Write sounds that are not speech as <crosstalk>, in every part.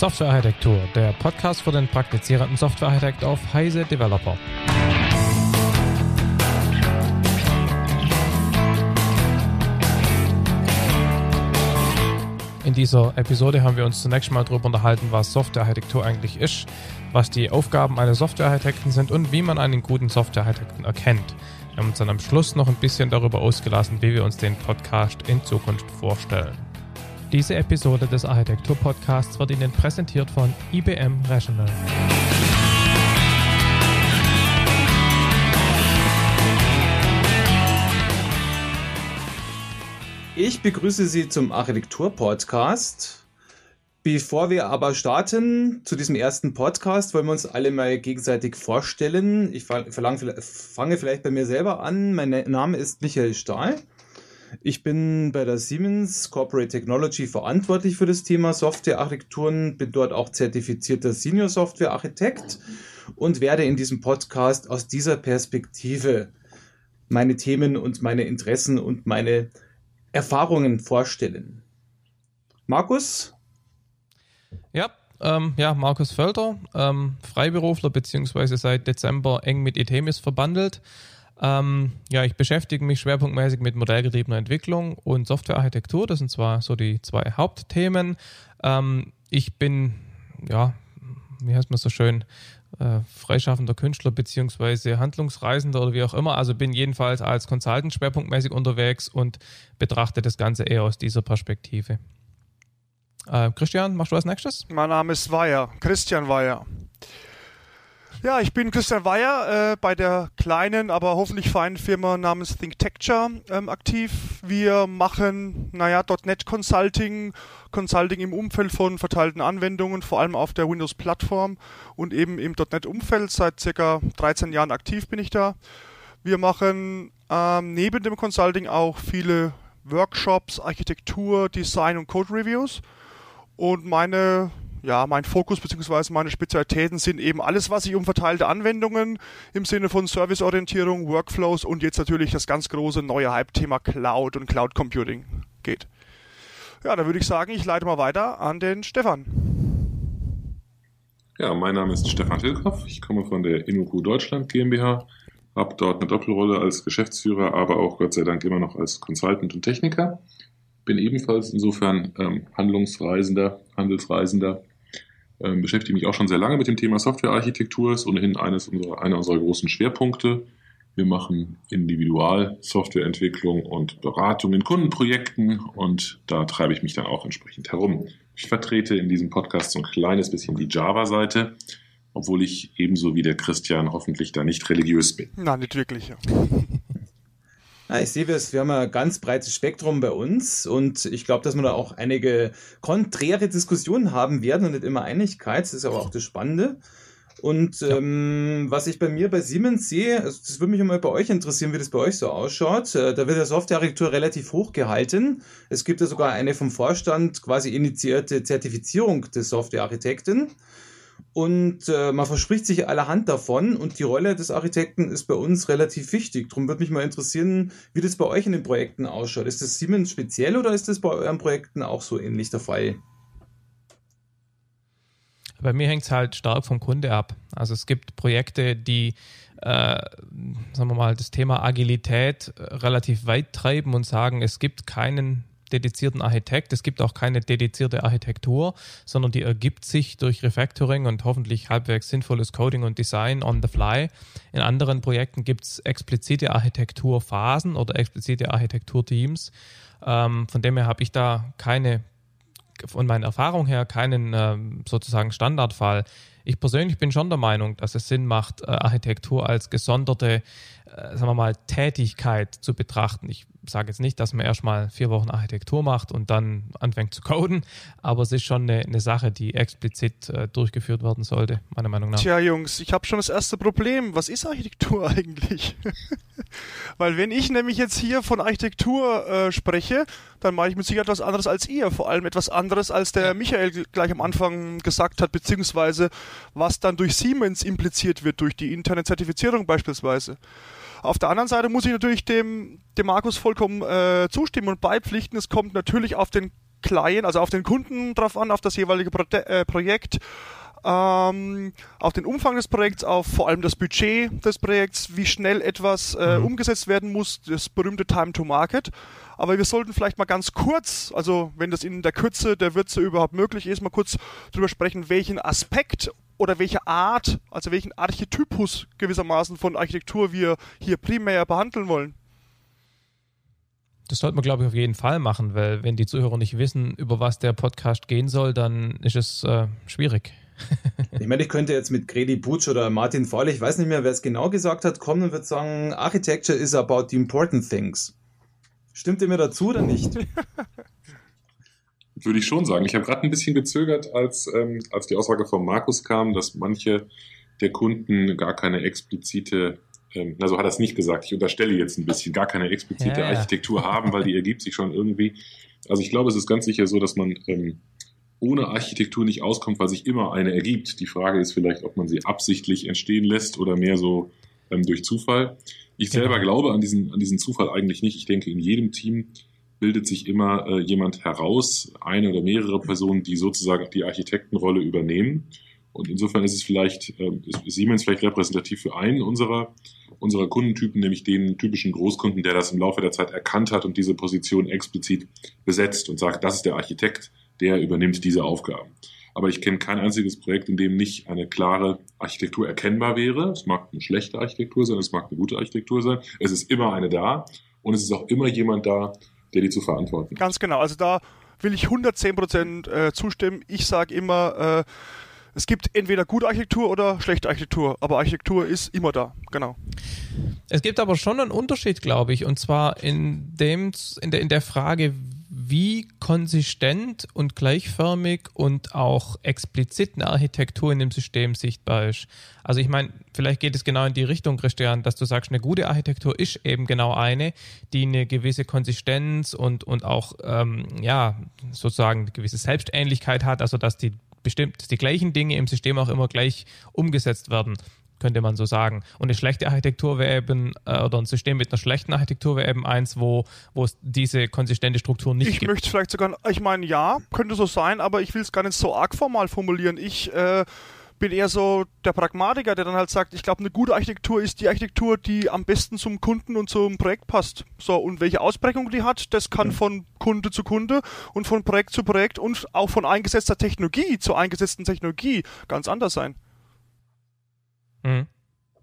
Softwarearchitektur, der Podcast für den praktizierenden Softwarearchitekt auf Heise Developer. In dieser Episode haben wir uns zunächst mal darüber unterhalten, was Softwarearchitektur eigentlich ist, was die Aufgaben eines Softwarearchitekten sind und wie man einen guten Softwarearchitekten erkennt. Wir haben uns dann am Schluss noch ein bisschen darüber ausgelassen, wie wir uns den Podcast in Zukunft vorstellen. Diese Episode des Architektur-Podcasts wird Ihnen präsentiert von IBM Rational. Ich begrüße Sie zum Architektur-Podcast. Bevor wir aber starten zu diesem ersten Podcast, wollen wir uns alle mal gegenseitig vorstellen. Ich fange vielleicht bei mir selber an. Mein Name ist Michael Stahl. Ich bin bei der Siemens Corporate Technology verantwortlich für das Thema Softwarearchitekturen, bin dort auch zertifizierter Senior Software Architekt und werde in diesem Podcast aus dieser Perspektive meine Themen und meine Interessen und meine Erfahrungen vorstellen. Markus? Ja, ähm, ja, Markus Völter, ähm, Freiberufler beziehungsweise seit Dezember eng mit Itemis verbandelt. Ähm, ja, ich beschäftige mich schwerpunktmäßig mit modellgetriebener Entwicklung und Softwarearchitektur. Das sind zwar so die zwei Hauptthemen. Ähm, ich bin, ja, wie heißt man so schön, äh, freischaffender Künstler beziehungsweise Handlungsreisender oder wie auch immer. Also bin jedenfalls als Consultant schwerpunktmäßig unterwegs und betrachte das Ganze eher aus dieser Perspektive. Äh, Christian, machst du als nächstes? Mein Name ist Weyer, Christian Weyer. Ja, ich bin Christian Weyer äh, bei der kleinen, aber hoffentlich feinen Firma namens ThinkTecture ähm, aktiv. Wir machen, naja, .NET Consulting, Consulting im Umfeld von verteilten Anwendungen, vor allem auf der Windows-Plattform und eben im .NET-Umfeld. Seit circa 13 Jahren aktiv bin ich da. Wir machen ähm, neben dem Consulting auch viele Workshops, Architektur, Design und Code-Reviews. Und meine ja, mein Fokus bzw. meine Spezialitäten sind eben alles, was sich um verteilte Anwendungen im Sinne von Serviceorientierung, Workflows und jetzt natürlich das ganz große neue Hype-Thema Cloud und Cloud Computing geht. Ja, da würde ich sagen, ich leite mal weiter an den Stefan. Ja, mein Name ist Stefan Tilkoff. Ich komme von der InnoQ Deutschland GmbH, habe dort eine Doppelrolle als Geschäftsführer, aber auch Gott sei Dank immer noch als Consultant und Techniker. Bin ebenfalls insofern ähm, Handlungsreisender, Handelsreisender ähm, beschäftige mich auch schon sehr lange mit dem Thema Softwarearchitektur, ist ohnehin eines unserer, einer unserer großen Schwerpunkte. Wir machen Individual-Softwareentwicklung und Beratung in Kundenprojekten und da treibe ich mich dann auch entsprechend herum. Ich vertrete in diesem Podcast so ein kleines bisschen die Java-Seite, obwohl ich ebenso wie der Christian hoffentlich da nicht religiös bin. Na, nicht wirklich, ja. Ja, ich sehe, wir haben ein ganz breites Spektrum bei uns und ich glaube, dass wir da auch einige konträre Diskussionen haben werden und nicht immer Einigkeit. Das ist aber auch das Spannende. Und ja. ähm, was ich bei mir bei Siemens sehe, also das würde mich mal bei euch interessieren, wie das bei euch so ausschaut. Äh, da wird der Softwarearchitektur relativ hoch gehalten. Es gibt ja sogar eine vom Vorstand quasi initiierte Zertifizierung des Softwarearchitekten. Und äh, man verspricht sich allerhand davon und die Rolle des Architekten ist bei uns relativ wichtig. Darum würde mich mal interessieren, wie das bei euch in den Projekten ausschaut. Ist das Siemens speziell oder ist das bei euren Projekten auch so ähnlich der Fall? Bei mir hängt es halt stark vom Kunde ab. Also es gibt Projekte, die, äh, sagen wir mal, das Thema Agilität relativ weit treiben und sagen, es gibt keinen dedizierten Architekt. Es gibt auch keine dedizierte Architektur, sondern die ergibt sich durch Refactoring und hoffentlich halbwegs sinnvolles Coding und Design on the fly. In anderen Projekten gibt es explizite Architekturphasen oder explizite Architekturteams. Ähm, von dem her habe ich da keine, von meiner Erfahrung her, keinen ähm, sozusagen Standardfall. Ich persönlich bin schon der Meinung, dass es Sinn macht, äh, Architektur als gesonderte, äh, sagen wir mal, Tätigkeit zu betrachten. Ich sage jetzt nicht, dass man erstmal vier Wochen Architektur macht und dann anfängt zu coden, aber es ist schon eine, eine Sache, die explizit äh, durchgeführt werden sollte, meiner Meinung nach. Tja, Jungs, ich habe schon das erste Problem. Was ist Architektur <laughs> eigentlich? <laughs> Weil wenn ich nämlich jetzt hier von Architektur äh, spreche, dann mache ich mit Sicherheit etwas anderes als ihr. Vor allem etwas anderes, als der Michael gleich am Anfang gesagt hat, beziehungsweise was dann durch Siemens impliziert wird, durch die interne Zertifizierung beispielsweise. Auf der anderen Seite muss ich natürlich dem, dem Markus vollkommen äh, zustimmen und beipflichten. Es kommt natürlich auf den Client, also auf den Kunden drauf an, auf das jeweilige Pro äh, Projekt, ähm, auf den Umfang des Projekts, auf vor allem das Budget des Projekts, wie schnell etwas äh, mhm. umgesetzt werden muss, das berühmte Time to Market. Aber wir sollten vielleicht mal ganz kurz, also wenn das in der Kürze der Würze überhaupt möglich ist, mal kurz drüber sprechen, welchen Aspekt oder welche Art, also welchen Archetypus gewissermaßen von Architektur wir hier primär behandeln wollen. Das sollte man, glaube ich, auf jeden Fall machen, weil wenn die Zuhörer nicht wissen, über was der Podcast gehen soll, dann ist es äh, schwierig. <laughs> ich meine, ich könnte jetzt mit Gredi Butsch oder Martin Fahle, ich weiß nicht mehr, wer es genau gesagt hat, kommen und würde sagen, Architecture is about the important things. Stimmt ihr mir dazu oder nicht? <laughs> Würde ich schon sagen. Ich habe gerade ein bisschen gezögert, als, ähm, als die Aussage von Markus kam, dass manche der Kunden gar keine explizite ähm, na so hat er es nicht gesagt, ich unterstelle jetzt ein bisschen, gar keine explizite ja, Architektur haben, weil die <laughs> ergibt sich schon irgendwie. Also ich glaube, es ist ganz sicher so, dass man ähm, ohne Architektur nicht auskommt, weil sich immer eine ergibt. Die Frage ist vielleicht, ob man sie absichtlich entstehen lässt oder mehr so ähm, durch Zufall. Ich selber genau. glaube an diesen, an diesen Zufall eigentlich nicht. Ich denke, in jedem Team bildet sich immer äh, jemand heraus, eine oder mehrere Personen, die sozusagen die Architektenrolle übernehmen. Und insofern ist es vielleicht, äh, ist Siemens vielleicht repräsentativ für einen unserer unserer Kundentypen, nämlich den typischen Großkunden, der das im Laufe der Zeit erkannt hat und diese Position explizit besetzt und sagt, das ist der Architekt, der übernimmt diese Aufgaben. Aber ich kenne kein einziges Projekt, in dem nicht eine klare Architektur erkennbar wäre. Es mag eine schlechte Architektur sein, es mag eine gute Architektur sein. Es ist immer eine da und es ist auch immer jemand da, der die zu verantworten. Ganz genau. Also da will ich 110 Prozent äh, zustimmen. Ich sage immer, äh, es gibt entweder gute Architektur oder schlechte Architektur, aber Architektur ist immer da, genau. Es gibt aber schon einen Unterschied, glaube ich, und zwar in dem, in der, in der Frage, wie konsistent und gleichförmig und auch explizit eine Architektur in dem System sichtbar ist. Also ich meine, vielleicht geht es genau in die Richtung, Christian, dass du sagst, eine gute Architektur ist eben genau eine, die eine gewisse Konsistenz und, und auch, ähm, ja, sozusagen eine gewisse Selbstähnlichkeit hat, also dass die bestimmt die gleichen Dinge im System auch immer gleich umgesetzt werden, könnte man so sagen. Und eine schlechte Architektur wäre eben, äh, oder ein System mit einer schlechten Architektur wäre eben eins, wo, wo es diese konsistente Struktur nicht ich gibt. Ich möchte vielleicht sogar, ich meine, ja, könnte so sein, aber ich will es gar nicht so arg formal formulieren. Ich äh, bin eher so der Pragmatiker, der dann halt sagt, ich glaube, eine gute Architektur ist die Architektur, die am besten zum Kunden und zum Projekt passt. So, und welche Ausprägung die hat, das kann von Kunde zu Kunde und von Projekt zu Projekt und auch von eingesetzter Technologie zu eingesetzten Technologie ganz anders sein. Mhm.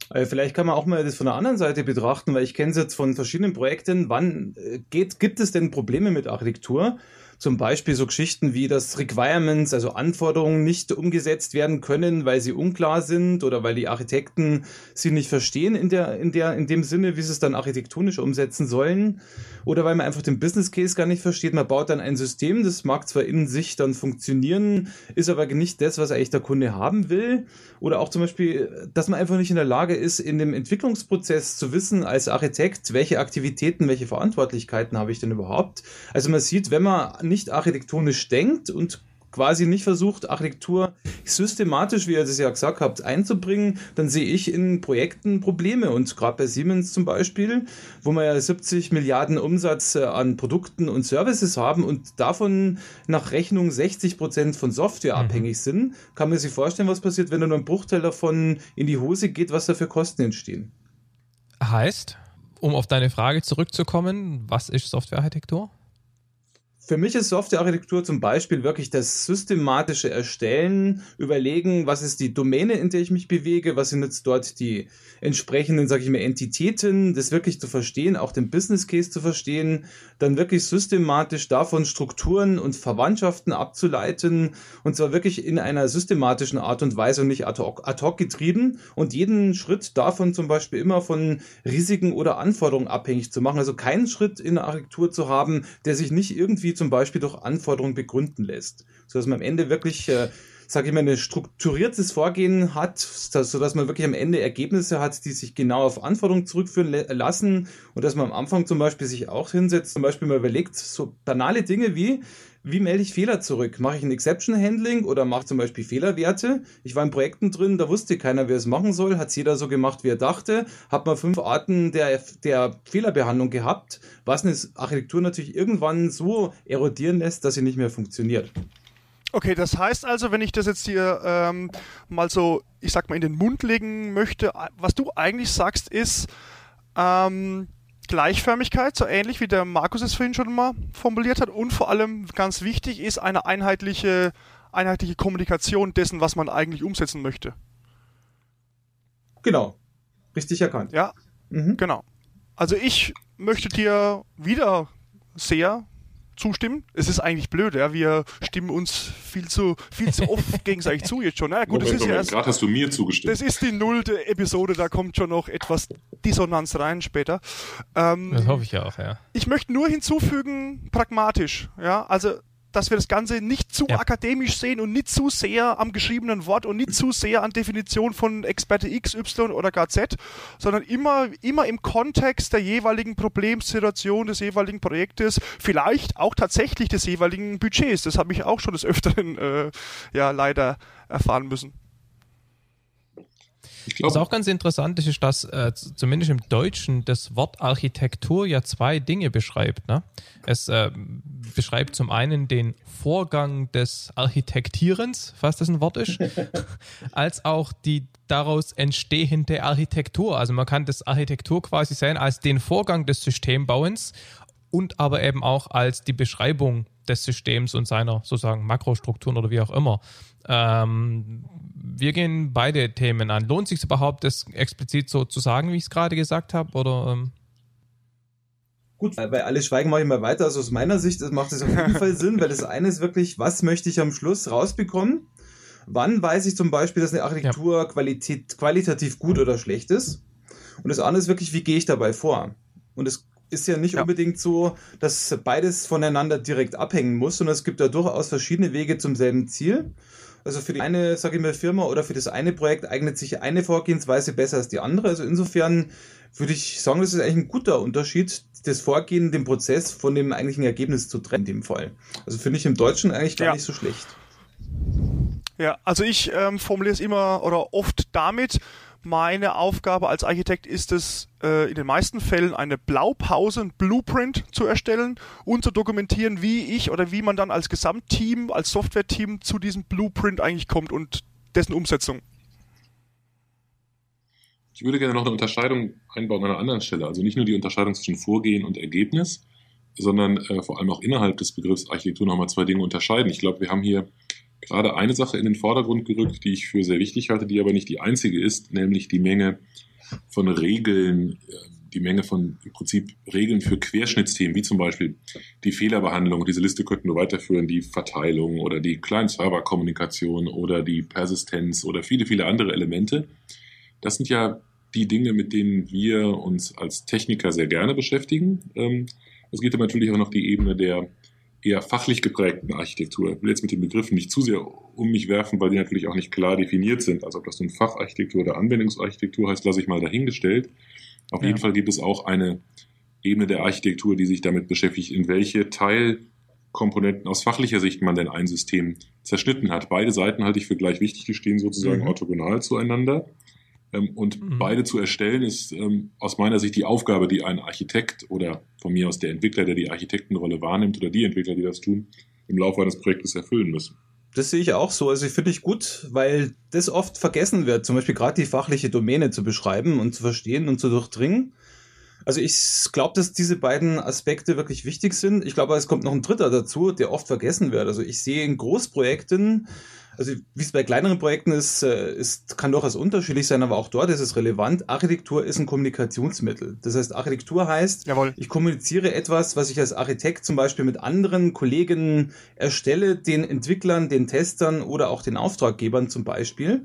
Äh, vielleicht kann man auch mal das von der anderen Seite betrachten, weil ich kenne es jetzt von verschiedenen Projekten. Wann äh, geht, gibt es denn Probleme mit Architektur? Zum Beispiel so Geschichten wie, dass Requirements, also Anforderungen nicht umgesetzt werden können, weil sie unklar sind oder weil die Architekten sie nicht verstehen in der, in der, in dem Sinne, wie sie es dann architektonisch umsetzen sollen. Oder weil man einfach den Business Case gar nicht versteht. Man baut dann ein System, das mag zwar in sich dann funktionieren, ist aber nicht das, was eigentlich der Kunde haben will. Oder auch zum Beispiel, dass man einfach nicht in der Lage ist, in dem Entwicklungsprozess zu wissen, als Architekt, welche Aktivitäten, welche Verantwortlichkeiten habe ich denn überhaupt. Also man sieht, wenn man nicht architektonisch denkt und quasi nicht versucht, Architektur systematisch, wie ihr das ja gesagt habt, einzubringen, dann sehe ich in Projekten Probleme. Und gerade bei Siemens zum Beispiel, wo wir ja 70 Milliarden Umsatz äh, an Produkten und Services haben und davon nach Rechnung 60 Prozent von Software mhm. abhängig sind, kann man sich vorstellen, was passiert, wenn nur ein Bruchteil davon in die Hose geht, was da für Kosten entstehen. Heißt, um auf deine Frage zurückzukommen, was ist Softwarearchitektur? Für mich ist Softwarearchitektur zum Beispiel wirklich das systematische Erstellen, überlegen, was ist die Domäne, in der ich mich bewege, was sind jetzt dort die entsprechenden, sage ich mal, Entitäten, das wirklich zu verstehen, auch den Business Case zu verstehen, dann wirklich systematisch davon Strukturen und Verwandtschaften abzuleiten und zwar wirklich in einer systematischen Art und Weise und nicht ad hoc, ad hoc getrieben und jeden Schritt davon zum Beispiel immer von Risiken oder Anforderungen abhängig zu machen. Also keinen Schritt in der Architektur zu haben, der sich nicht irgendwie zum Beispiel durch Anforderungen begründen lässt. Sodass man am Ende wirklich äh, sage ich mal, ein strukturiertes Vorgehen hat, sodass man wirklich am Ende Ergebnisse hat, die sich genau auf Anforderungen zurückführen lassen und dass man am Anfang zum Beispiel sich auch hinsetzt, zum Beispiel mal überlegt, so banale Dinge wie, wie melde ich Fehler zurück? Mache ich ein Exception Handling oder mache zum Beispiel Fehlerwerte? Ich war in Projekten drin, da wusste keiner, wer es machen soll, hat jeder so gemacht, wie er dachte, hat man fünf Arten der, der Fehlerbehandlung gehabt, was eine Architektur natürlich irgendwann so erodieren lässt, dass sie nicht mehr funktioniert. Okay, das heißt also, wenn ich das jetzt hier ähm, mal so, ich sag mal, in den Mund legen möchte, was du eigentlich sagst, ist, ähm, Gleichförmigkeit, so ähnlich wie der Markus es vorhin schon mal formuliert hat. Und vor allem ganz wichtig ist eine einheitliche, einheitliche Kommunikation dessen, was man eigentlich umsetzen möchte. Genau. Richtig erkannt. Ja, mhm. genau. Also ich möchte dir wieder sehr zustimmen. Es ist eigentlich blöd, ja. Wir stimmen uns viel zu, viel zu oft <laughs> gegenseitig zu jetzt schon. Ja, gut, Moment, das ist ja erst, gerade hast du mir zugestimmt. Das ist die nullte Episode, da kommt schon noch etwas Dissonanz rein später. Ähm, das hoffe ich ja auch, ja. Ich möchte nur hinzufügen, pragmatisch, ja. Also dass wir das Ganze nicht zu ja. akademisch sehen und nicht zu sehr am geschriebenen Wort und nicht zu sehr an Definition von Experte X, Y oder gar Z, sondern immer, immer im Kontext der jeweiligen Problemsituation des jeweiligen Projektes, vielleicht auch tatsächlich des jeweiligen Budgets. Das habe ich auch schon des Öfteren äh, ja leider erfahren müssen. Was auch ganz interessant ist, ist, dass äh, zumindest im Deutschen das Wort Architektur ja zwei Dinge beschreibt. Ne? Es äh, beschreibt zum einen den Vorgang des Architektierens, was das ein Wort ist, <laughs> als auch die daraus entstehende Architektur. Also man kann das Architektur quasi sehen als den Vorgang des Systembauens und aber eben auch als die Beschreibung des Systems und seiner sozusagen Makrostrukturen oder wie auch immer. Ähm, wir gehen beide Themen an. Lohnt sich überhaupt, das explizit so zu sagen, wie ich es gerade gesagt habe? Oder ähm? Gut, weil alle schweigen mache ich mal weiter. Also aus meiner Sicht macht es auf jeden Fall <laughs> Sinn, weil das eine ist wirklich, was möchte ich am Schluss rausbekommen? Wann weiß ich zum Beispiel, dass eine Architektur ja. Qualität, qualitativ gut oder schlecht ist? Und das andere ist wirklich, wie gehe ich dabei vor? Und es ist ja nicht ja. unbedingt so, dass beides voneinander direkt abhängen muss, sondern es gibt da durchaus verschiedene Wege zum selben Ziel. Also für die eine, sage ich mal, Firma oder für das eine Projekt eignet sich eine Vorgehensweise besser als die andere. Also insofern würde ich sagen, das ist eigentlich ein guter Unterschied, das Vorgehen, den Prozess von dem eigentlichen Ergebnis zu trennen in dem Fall. Also finde ich im Deutschen eigentlich gar ja. nicht so schlecht. Ja, also ich ähm, formuliere es immer oder oft damit, meine Aufgabe als Architekt ist es, äh, in den meisten Fällen eine Blaupause, ein Blueprint zu erstellen und zu dokumentieren, wie ich oder wie man dann als Gesamtteam, als Softwareteam zu diesem Blueprint eigentlich kommt und dessen Umsetzung. Ich würde gerne noch eine Unterscheidung einbauen an einer anderen Stelle. Also nicht nur die Unterscheidung zwischen Vorgehen und Ergebnis, sondern äh, vor allem auch innerhalb des Begriffs Architektur nochmal zwei Dinge unterscheiden. Ich glaube, wir haben hier gerade eine Sache in den Vordergrund gerückt, die ich für sehr wichtig halte, die aber nicht die einzige ist, nämlich die Menge von Regeln, äh, die Menge von im Prinzip Regeln für Querschnittsthemen, wie zum Beispiel die Fehlerbehandlung, diese Liste könnten wir weiterführen, die Verteilung oder die Client-Server-Kommunikation oder die Persistenz oder viele, viele andere Elemente. Das sind ja die Dinge, mit denen wir uns als Techniker sehr gerne beschäftigen. Ähm, es geht aber natürlich auch noch die Ebene der eher fachlich geprägten Architektur. Ich will jetzt mit den Begriffen nicht zu sehr um mich werfen, weil die natürlich auch nicht klar definiert sind. Also ob das nun Facharchitektur oder Anwendungsarchitektur heißt, lasse ich mal dahingestellt. Auf ja. jeden Fall gibt es auch eine Ebene der Architektur, die sich damit beschäftigt, in welche Teilkomponenten aus fachlicher Sicht man denn ein System zerschnitten hat. Beide Seiten halte ich für gleich wichtig, die stehen sozusagen mhm. orthogonal zueinander. Ähm, und mhm. beide zu erstellen ist ähm, aus meiner Sicht die Aufgabe, die ein Architekt oder von mir aus der Entwickler, der die Architektenrolle wahrnimmt oder die Entwickler, die das tun, im Laufe eines Projektes erfüllen müssen. Das sehe ich auch so. Also ich finde ich gut, weil das oft vergessen wird, zum Beispiel gerade die fachliche Domäne zu beschreiben und zu verstehen und zu durchdringen. Also ich glaube, dass diese beiden Aspekte wirklich wichtig sind. Ich glaube, es kommt noch ein dritter dazu, der oft vergessen wird. Also ich sehe in Großprojekten also wie es bei kleineren Projekten ist, äh, ist, kann durchaus unterschiedlich sein, aber auch dort ist es relevant. Architektur ist ein Kommunikationsmittel. Das heißt, Architektur heißt, Jawohl. ich kommuniziere etwas, was ich als Architekt zum Beispiel mit anderen Kollegen erstelle, den Entwicklern, den Testern oder auch den Auftraggebern zum Beispiel.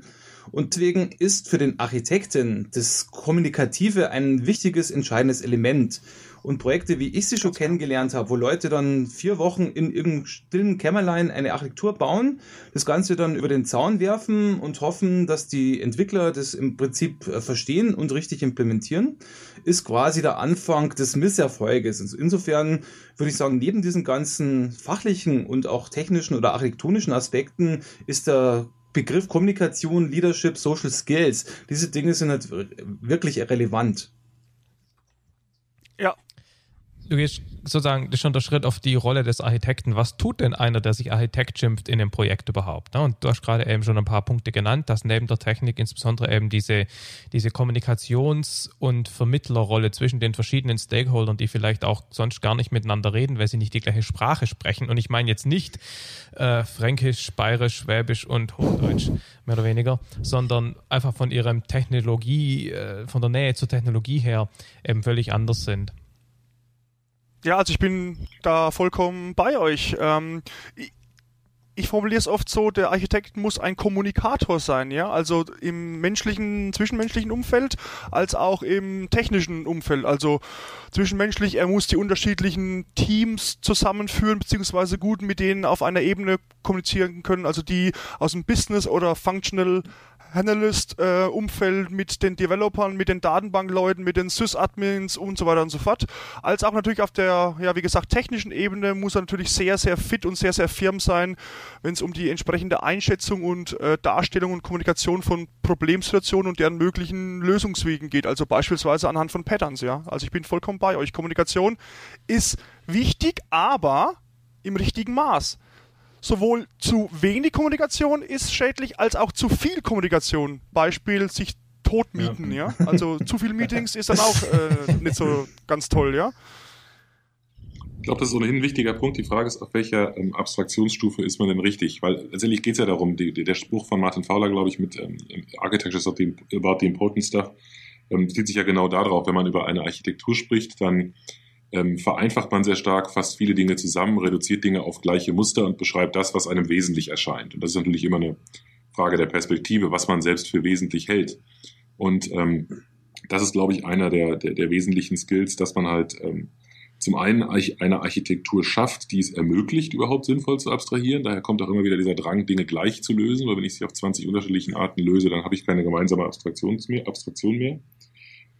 Und deswegen ist für den Architekten das Kommunikative ein wichtiges, entscheidendes Element. Und Projekte, wie ich sie schon kennengelernt habe, wo Leute dann vier Wochen in irgendeinem stillen Kämmerlein eine Architektur bauen, das Ganze dann über den Zaun werfen und hoffen, dass die Entwickler das im Prinzip äh, verstehen und richtig implementieren, ist quasi der Anfang des Misserfolges. Also insofern würde ich sagen, neben diesen ganzen fachlichen und auch technischen oder architektonischen Aspekten ist der Begriff Kommunikation, Leadership, Social Skills, diese Dinge sind halt wirklich relevant. Ja, du gehst sozusagen, schon der Schritt auf die Rolle des Architekten. Was tut denn einer, der sich Architekt schimpft, in dem Projekt überhaupt? Ne? Und du hast gerade eben schon ein paar Punkte genannt, dass neben der Technik insbesondere eben diese, diese Kommunikations- und Vermittlerrolle zwischen den verschiedenen Stakeholdern, die vielleicht auch sonst gar nicht miteinander reden, weil sie nicht die gleiche Sprache sprechen. Und ich meine jetzt nicht äh, Fränkisch, Bayerisch, Schwäbisch und Hochdeutsch, mehr oder weniger, sondern einfach von ihrem Technologie, äh, von der Nähe zur Technologie her eben völlig anders sind. Ja, also ich bin da vollkommen bei euch. Ähm, ich, ich formuliere es oft so, der Architekt muss ein Kommunikator sein, ja, also im menschlichen, zwischenmenschlichen Umfeld, als auch im technischen Umfeld. Also zwischenmenschlich, er muss die unterschiedlichen Teams zusammenführen, beziehungsweise gut mit denen auf einer Ebene kommunizieren können, also die aus dem Business oder Functional Analyst-Umfeld äh, mit den Developern, mit den Datenbankleuten, mit den Sys-Admins und so weiter und so fort. Als auch natürlich auf der, ja, wie gesagt, technischen Ebene muss er natürlich sehr, sehr fit und sehr, sehr firm sein, wenn es um die entsprechende Einschätzung und äh, Darstellung und Kommunikation von Problemsituationen und deren möglichen Lösungswegen geht. Also beispielsweise anhand von Patterns, ja. Also ich bin vollkommen bei euch. Kommunikation ist wichtig, aber im richtigen Maß sowohl zu wenig Kommunikation ist schädlich, als auch zu viel Kommunikation. Beispiel sich totmieten, ja. ja? Also zu viele Meetings ist dann auch äh, nicht so ganz toll, ja. Ich glaube, das ist ohnehin ein wichtiger Punkt. Die Frage ist, auf welcher ähm, Abstraktionsstufe ist man denn richtig? Weil letztendlich geht es ja darum, die, die, der Spruch von Martin Fowler, glaube ich, mit ähm, Architecture is about the important stuff, ähm, zieht sich ja genau darauf, wenn man über eine Architektur spricht, dann ähm, vereinfacht man sehr stark fast viele Dinge zusammen, reduziert Dinge auf gleiche Muster und beschreibt das, was einem wesentlich erscheint. Und das ist natürlich immer eine Frage der Perspektive, was man selbst für wesentlich hält. Und ähm, das ist, glaube ich, einer der, der, der wesentlichen Skills, dass man halt ähm, zum einen eine Architektur schafft, die es ermöglicht, überhaupt sinnvoll zu abstrahieren. Daher kommt auch immer wieder dieser Drang, Dinge gleich zu lösen, weil wenn ich sie auf 20 unterschiedlichen Arten löse, dann habe ich keine gemeinsame Abstraktion mehr. Abstraktion mehr.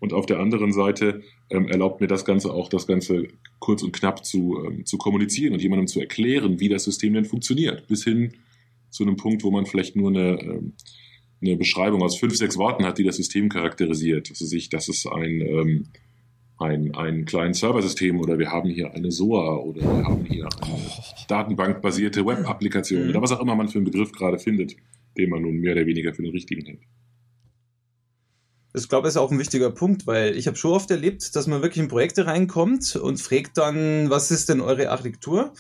Und auf der anderen Seite ähm, erlaubt mir das Ganze auch, das Ganze kurz und knapp zu, ähm, zu kommunizieren und jemandem zu erklären, wie das System denn funktioniert. Bis hin zu einem Punkt, wo man vielleicht nur eine, ähm, eine Beschreibung aus fünf, sechs Worten hat, die das System charakterisiert. Also sich, das ist ein, ähm, ein, ein kleines Serversystem oder wir haben hier eine SOA oder wir haben hier eine datenbankbasierte Web-Applikation mhm. oder was auch immer man für einen Begriff gerade findet, den man nun mehr oder weniger für den richtigen hält. Ich glaube, das ist auch ein wichtiger Punkt, weil ich habe schon oft erlebt, dass man wirklich in Projekte reinkommt und fragt dann, was ist denn eure Architektur?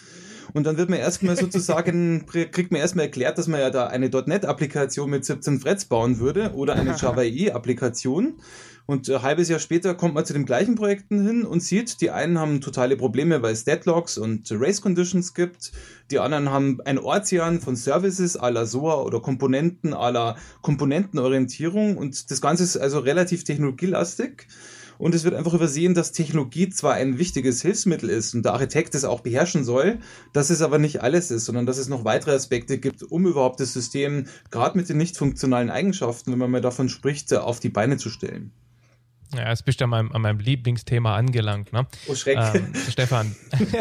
Und dann wird man erstmal sozusagen, <laughs> kriegt man erstmal erklärt, dass man ja da eine .NET-Applikation mit 17 Threads bauen würde oder eine <laughs> Java EE-Applikation. Und ein halbes Jahr später kommt man zu den gleichen Projekten hin und sieht, die einen haben totale Probleme, weil es Deadlocks und Race Conditions gibt. Die anderen haben ein Ozean von Services à la SOA oder Komponenten à la Komponentenorientierung. Und das Ganze ist also relativ technologielastig. Und es wird einfach übersehen, dass Technologie zwar ein wichtiges Hilfsmittel ist und der Architekt es auch beherrschen soll, dass es aber nicht alles ist, sondern dass es noch weitere Aspekte gibt, um überhaupt das System, gerade mit den nicht funktionalen Eigenschaften, wenn man mal davon spricht, auf die Beine zu stellen. Ja, jetzt bist du an meinem, an meinem Lieblingsthema angelangt. Ne? Oh, Schreck. Ähm, Stefan,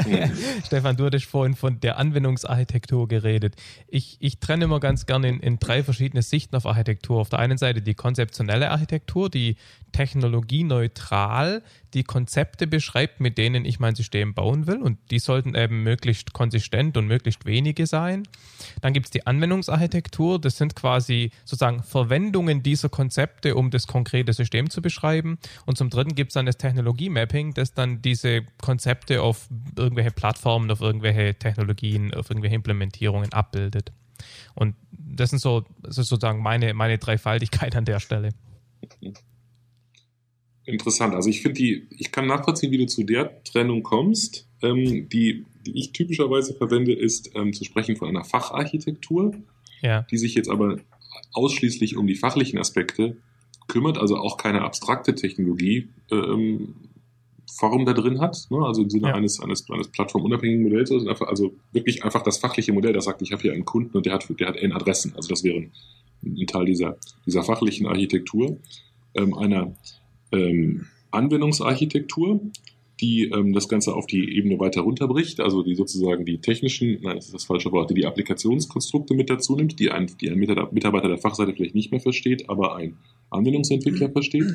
<laughs> Stefan, du hattest vorhin von der Anwendungsarchitektur geredet. Ich, ich trenne immer ganz gerne in, in drei verschiedene Sichten auf Architektur. Auf der einen Seite die konzeptionelle Architektur, die technologieneutral die Konzepte beschreibt, mit denen ich mein System bauen will. Und die sollten eben möglichst konsistent und möglichst wenige sein. Dann gibt es die Anwendungsarchitektur. Das sind quasi sozusagen Verwendungen dieser Konzepte, um das konkrete System zu beschreiben. Und zum Dritten gibt es dann das Technologie-Mapping, das dann diese Konzepte auf irgendwelche Plattformen, auf irgendwelche Technologien, auf irgendwelche Implementierungen abbildet. Und das sind so das ist sozusagen meine, meine Dreifaltigkeit an der Stelle. Interessant. Also ich finde die, ich kann nachvollziehen, wie du zu der Trennung kommst. Ähm, die, die ich typischerweise verwende, ist ähm, zu sprechen von einer Facharchitektur, ja. die sich jetzt aber ausschließlich um die fachlichen Aspekte kümmert, also auch keine abstrakte Technologie ähm, Form da drin hat, ne? also im Sinne ja. eines, eines, eines plattformunabhängigen Modells, also, einfach, also wirklich einfach das fachliche Modell, das sagt, ich habe hier einen Kunden und der hat, der hat n Adressen, also das wäre ein, ein Teil dieser, dieser fachlichen Architektur, ähm, einer ähm, Anwendungsarchitektur, die ähm, das Ganze auf die Ebene weiter runterbricht, also die sozusagen die technischen, nein, das ist das falsche Wort, die die Applikationskonstrukte mit dazu nimmt, die ein, die ein Mitarbeiter der Fachseite vielleicht nicht mehr versteht, aber ein Anwendungsentwickler versteht.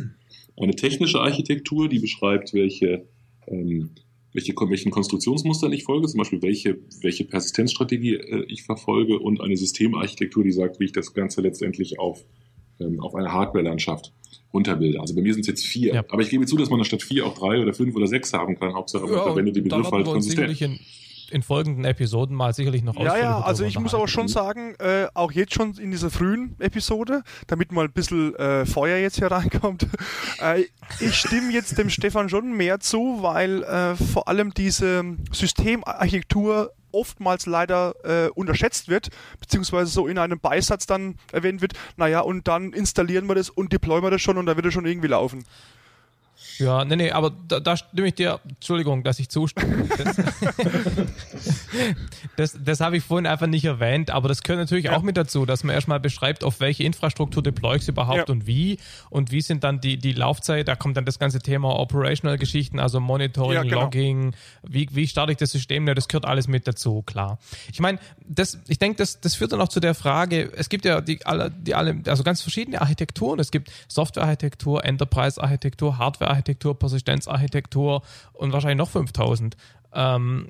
Eine technische Architektur, die beschreibt, welche, ähm, welche, welchen Konstruktionsmustern ich folge, zum Beispiel welche, welche Persistenzstrategie äh, ich verfolge und eine Systemarchitektur, die sagt, wie ich das Ganze letztendlich auf, ähm, auf eine Hardware-Landschaft runterbilde. Also bei mir sind es jetzt vier. Ja. Aber ich gebe zu, dass man statt vier auch drei oder fünf oder sechs haben kann. Hauptsache man ja, verwendet die Begriffe halt konsistent in folgenden Episoden mal sicherlich noch Ja, ja, also ich muss aber schon sagen, äh, auch jetzt schon in dieser frühen Episode, damit mal ein bisschen äh, Feuer jetzt hier <laughs> reinkommt, äh, ich stimme jetzt dem Stefan schon mehr zu, weil äh, vor allem diese Systemarchitektur oftmals leider äh, unterschätzt wird, beziehungsweise so in einem Beisatz dann erwähnt wird, naja, und dann installieren wir das und deployen wir das schon und da wird es schon irgendwie laufen. Ja, nee, nee, aber da, da stimme ich dir, Entschuldigung, dass ich zustimme. Das, <laughs> das, das habe ich vorhin einfach nicht erwähnt, aber das gehört natürlich ja. auch mit dazu, dass man erstmal beschreibt, auf welche Infrastruktur deploy ich es überhaupt ja. und wie und wie sind dann die, die Laufzeit, da kommt dann das ganze Thema Operational Geschichten, also Monitoring, ja, genau. Logging, wie, wie starte ich das System, ja, das gehört alles mit dazu, klar. Ich meine, das, ich denke, das, das führt dann auch zu der Frage, es gibt ja die alle, die alle, also ganz verschiedene Architekturen, es gibt Softwarearchitektur, Enterprise-Architektur, Hardware-Architektur, Architektur, Persistenzarchitektur und wahrscheinlich noch 5000. Ähm,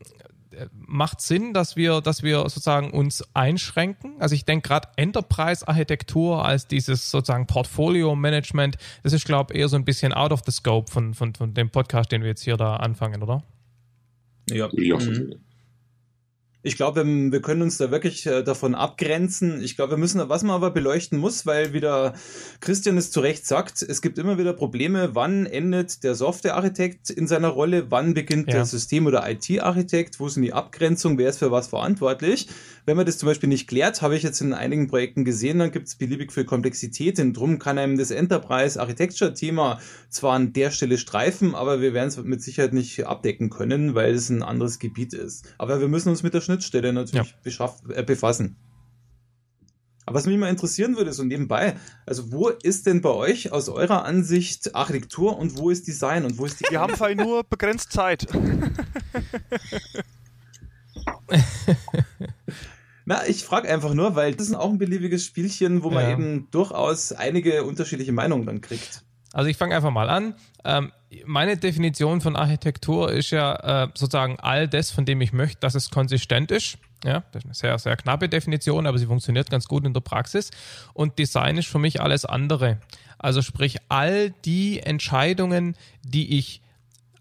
macht Sinn, dass wir, dass wir sozusagen uns einschränken. Also ich denke gerade Enterprise-Architektur als dieses sozusagen Portfolio-Management, das ist, glaube ich, eher so ein bisschen out of the scope von, von, von dem Podcast, den wir jetzt hier da anfangen, oder? Ja. ja. Mhm. Ich glaube, wir können uns da wirklich äh, davon abgrenzen. Ich glaube, wir müssen, was man aber beleuchten muss, weil wieder Christian es zu Recht sagt, es gibt immer wieder Probleme, wann endet der Softwarearchitekt in seiner Rolle, wann beginnt ja. der System- oder IT-Architekt, wo sind die Abgrenzungen, wer ist für was verantwortlich. Wenn man das zum Beispiel nicht klärt, habe ich jetzt in einigen Projekten gesehen, dann gibt es beliebig viel Komplexität. Und drum kann einem das Enterprise Architecture-Thema zwar an der Stelle streifen, aber wir werden es mit Sicherheit nicht abdecken können, weil es ein anderes Gebiet ist. Aber wir müssen uns mit der Schnittstelle natürlich ja. äh, befassen. Aber was mich mal interessieren würde, so nebenbei, also wo ist denn bei euch aus eurer Ansicht Architektur und wo ist Design und wo ist die... Wir haben halt nur begrenzt Zeit. Na, ich frage einfach nur, weil das ist auch ein beliebiges Spielchen, wo man ja. eben durchaus einige unterschiedliche Meinungen dann kriegt. Also ich fange einfach mal an. Ähm, meine Definition von Architektur ist ja äh, sozusagen all das, von dem ich möchte, dass es konsistent ist. Ja, das ist eine sehr, sehr knappe Definition, aber sie funktioniert ganz gut in der Praxis. Und Design ist für mich alles andere. Also sprich, all die Entscheidungen, die ich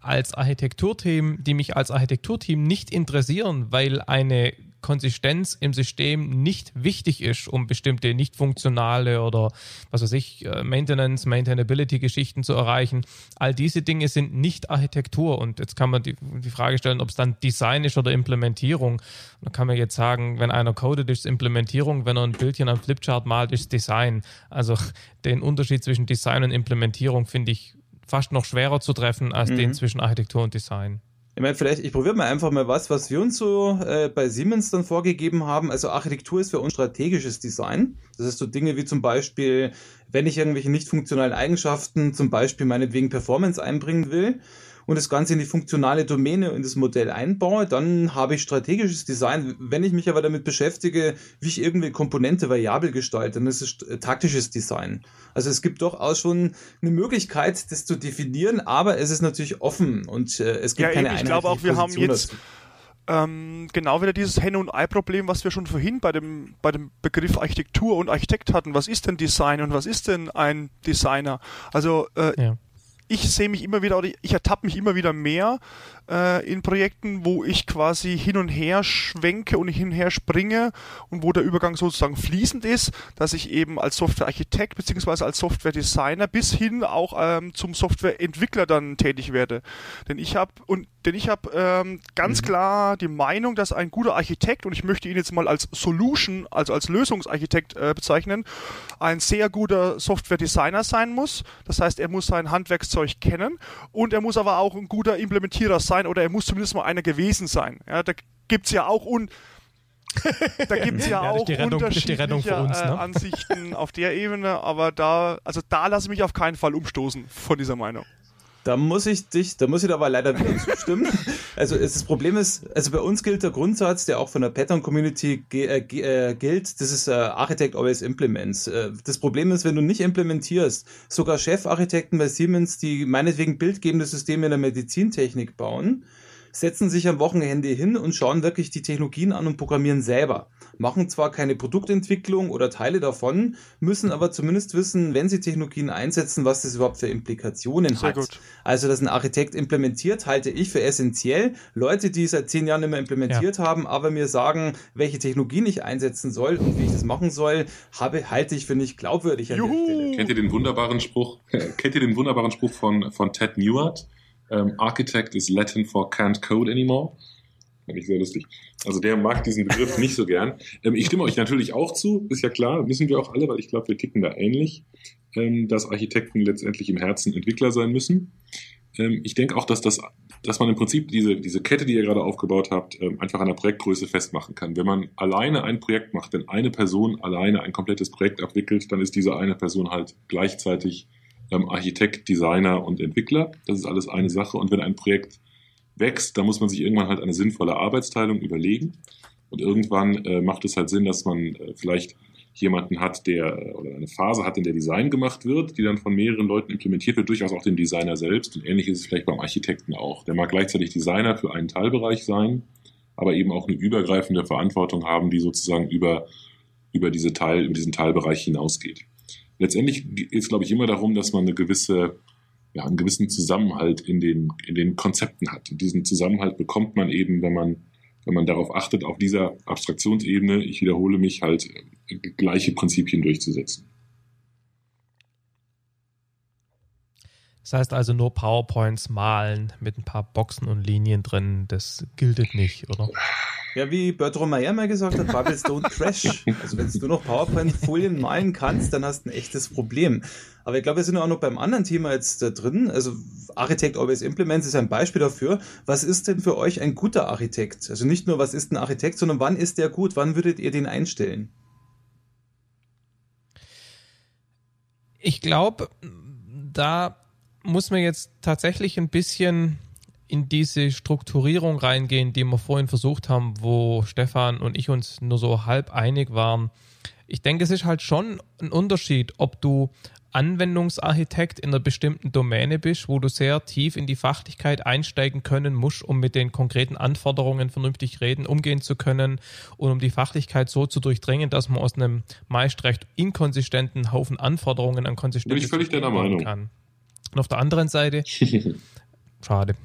als Architekturteam, die mich als Architekturteam nicht interessieren, weil eine Konsistenz im System nicht wichtig ist, um bestimmte nicht funktionale oder was weiß ich, äh, Maintenance, Maintainability-Geschichten zu erreichen. All diese Dinge sind nicht Architektur. Und jetzt kann man die, die Frage stellen, ob es dann Design ist oder Implementierung. Da kann man jetzt sagen, wenn einer codet, ist Implementierung, wenn er ein Bildchen am Flipchart malt, ist Design. Also den Unterschied zwischen Design und Implementierung finde ich fast noch schwerer zu treffen als mhm. den zwischen Architektur und Design. Ich meine, vielleicht, ich probiere mal einfach mal was, was wir uns so äh, bei Siemens dann vorgegeben haben. Also Architektur ist für uns strategisches Design. Das ist so Dinge wie zum Beispiel, wenn ich irgendwelche nicht funktionalen Eigenschaften, zum Beispiel meinetwegen Performance einbringen will, und das Ganze in die funktionale Domäne in das Modell einbaue, dann habe ich strategisches Design. Wenn ich mich aber damit beschäftige, wie ich irgendwie Komponente variabel gestalte, dann ist es taktisches Design. Also es gibt durchaus schon eine Möglichkeit, das zu definieren, aber es ist natürlich offen und äh, es gibt ja, keine eben, Ich glaube auch, wir Position haben jetzt ähm, genau wieder dieses Henne- und Ei-Problem, was wir schon vorhin bei dem, bei dem Begriff Architektur und Architekt hatten. Was ist denn Design und was ist denn ein Designer? Also äh, ja ich sehe mich immer wieder, oder ich ertappe mich immer wieder mehr äh, in Projekten, wo ich quasi hin und her schwenke und hin und her springe und wo der Übergang sozusagen fließend ist, dass ich eben als Softwarearchitekt beziehungsweise als Softwaredesigner bis hin auch ähm, zum Softwareentwickler dann tätig werde. Denn ich habe und denn ich habe ähm, ganz mhm. klar die Meinung, dass ein guter Architekt und ich möchte ihn jetzt mal als Solution, also als Lösungsarchitekt äh, bezeichnen, ein sehr guter Software-Designer sein muss. Das heißt, er muss sein Handwerkszeug kennen und er muss aber auch ein guter Implementierer sein oder er muss zumindest mal einer gewesen sein. Ja, da gibt's ja auch un da gibt es <laughs> ja, ja, auch Rettung, unterschiedliche uns, ne? äh, Ansichten auf der Ebene, aber da, also da lasse ich mich auf keinen Fall umstoßen von dieser Meinung. Da muss ich dich, da muss ich aber leider wieder zustimmen. <laughs> Also das Problem ist, also bei uns gilt der Grundsatz, der auch von der Pattern Community äh, äh, gilt, das ist äh, Architect always implements. Äh, das Problem ist, wenn du nicht implementierst, sogar Chefarchitekten bei Siemens, die meinetwegen bildgebende Systeme in der Medizintechnik bauen, setzen sich am Wochenende hin und schauen wirklich die Technologien an und programmieren selber. Machen zwar keine Produktentwicklung oder Teile davon, müssen aber zumindest wissen, wenn sie Technologien einsetzen, was das überhaupt für Implikationen Sehr hat. Gut. Also, dass ein Architekt implementiert, halte ich für essentiell. Leute, die seit zehn Jahren immer implementiert ja. haben, aber mir sagen, welche Technologien ich einsetzen soll und wie ich das machen soll, habe, halte ich für nicht glaubwürdig an Kennt ihr den wunderbaren Spruch, <laughs> kennt ihr den wunderbaren Spruch von, von Ted Newart? Um, Architect is Latin for can't code anymore. Fand ich sehr lustig. Also der mag diesen Begriff nicht so gern. Ähm, ich stimme euch natürlich auch zu, ist ja klar, müssen wir auch alle, weil ich glaube, wir ticken da ähnlich, ähm, dass Architekten letztendlich im Herzen Entwickler sein müssen. Ähm, ich denke auch, dass das, dass man im Prinzip diese, diese Kette, die ihr gerade aufgebaut habt, ähm, einfach an der Projektgröße festmachen kann. Wenn man alleine ein Projekt macht, wenn eine Person alleine ein komplettes Projekt abwickelt, dann ist diese eine Person halt gleichzeitig ähm, Architekt, Designer und Entwickler. Das ist alles eine Sache. Und wenn ein Projekt wächst, dann muss man sich irgendwann halt eine sinnvolle Arbeitsteilung überlegen. Und irgendwann äh, macht es halt Sinn, dass man äh, vielleicht jemanden hat, der oder eine Phase hat, in der Design gemacht wird, die dann von mehreren Leuten implementiert wird, durchaus auch den Designer selbst. Und ähnlich ist es vielleicht beim Architekten auch. Der mag gleichzeitig Designer für einen Teilbereich sein, aber eben auch eine übergreifende Verantwortung haben, die sozusagen über, über, diese Teil, über diesen Teilbereich hinausgeht letztendlich geht es, glaube ich, immer darum, dass man eine gewisse, ja, einen gewissen Zusammenhalt in den, in den Konzepten hat. Und diesen Zusammenhalt bekommt man eben, wenn man, wenn man darauf achtet, auf dieser Abstraktionsebene, ich wiederhole mich, halt äh, gleiche Prinzipien durchzusetzen. Das heißt also nur PowerPoints malen mit ein paar Boxen und Linien drin, das gilt nicht, oder? Ja, wie Bertrand Meyer mal gesagt hat, Bubbles don't crash. <laughs> Also wenn du noch PowerPoint-Folien malen kannst, dann hast du ein echtes Problem. Aber ich glaube, wir sind auch noch beim anderen Thema jetzt da drin. Also Architect Always Implements ist ein Beispiel dafür. Was ist denn für euch ein guter Architekt? Also nicht nur, was ist ein Architekt, sondern wann ist der gut? Wann würdet ihr den einstellen? Ich glaube, da muss man jetzt tatsächlich ein bisschen in diese Strukturierung reingehen, die wir vorhin versucht haben, wo Stefan und ich uns nur so halb einig waren. Ich denke, es ist halt schon ein Unterschied, ob du Anwendungsarchitekt in einer bestimmten Domäne bist, wo du sehr tief in die Fachlichkeit einsteigen können musst, um mit den konkreten Anforderungen vernünftig reden, umgehen zu können und um die Fachlichkeit so zu durchdringen, dass man aus einem meist recht inkonsistenten Haufen Anforderungen an Konsistenz Bin ich völlig deiner Meinung. kann. Und auf der anderen Seite <laughs> Schade.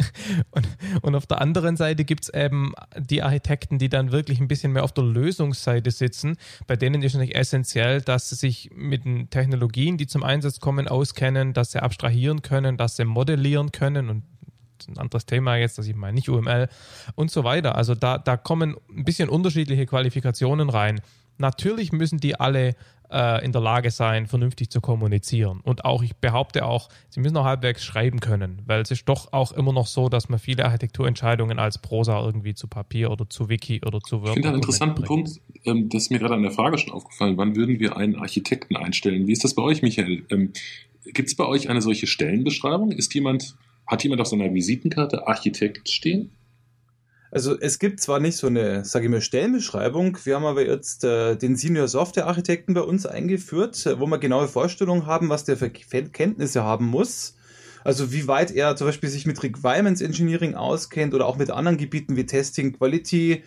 <laughs> und, und, auf der anderen Seite gibt es eben die Architekten, die dann wirklich ein bisschen mehr auf der Lösungsseite sitzen. Bei denen ist natürlich essentiell, dass sie sich mit den Technologien, die zum Einsatz kommen, auskennen, dass sie abstrahieren können, dass sie modellieren können und ein anderes Thema jetzt, dass ich meine nicht UML und so weiter. Also da, da kommen ein bisschen unterschiedliche Qualifikationen rein. Natürlich müssen die alle äh, in der Lage sein, vernünftig zu kommunizieren. Und auch, ich behaupte auch, sie müssen auch halbwegs schreiben können, weil es ist doch auch immer noch so, dass man viele Architekturentscheidungen als Prosa irgendwie zu Papier oder zu Wiki oder zu Word. Ich finde einen interessanten Punkt, ähm, das ist mir gerade an der Frage schon aufgefallen. Wann würden wir einen Architekten einstellen? Wie ist das bei euch, Michael? Ähm, Gibt es bei euch eine solche Stellenbeschreibung? Ist jemand, hat jemand auf seiner Visitenkarte Architekt stehen? Also es gibt zwar nicht so eine, sage ich mal, Stellenbeschreibung, wir haben aber jetzt äh, den Senior Software Architekten bei uns eingeführt, äh, wo wir genaue Vorstellungen haben, was der für Kenntnisse haben muss. Also wie weit er zum Beispiel sich mit Requirements Engineering auskennt oder auch mit anderen Gebieten wie Testing, Quality,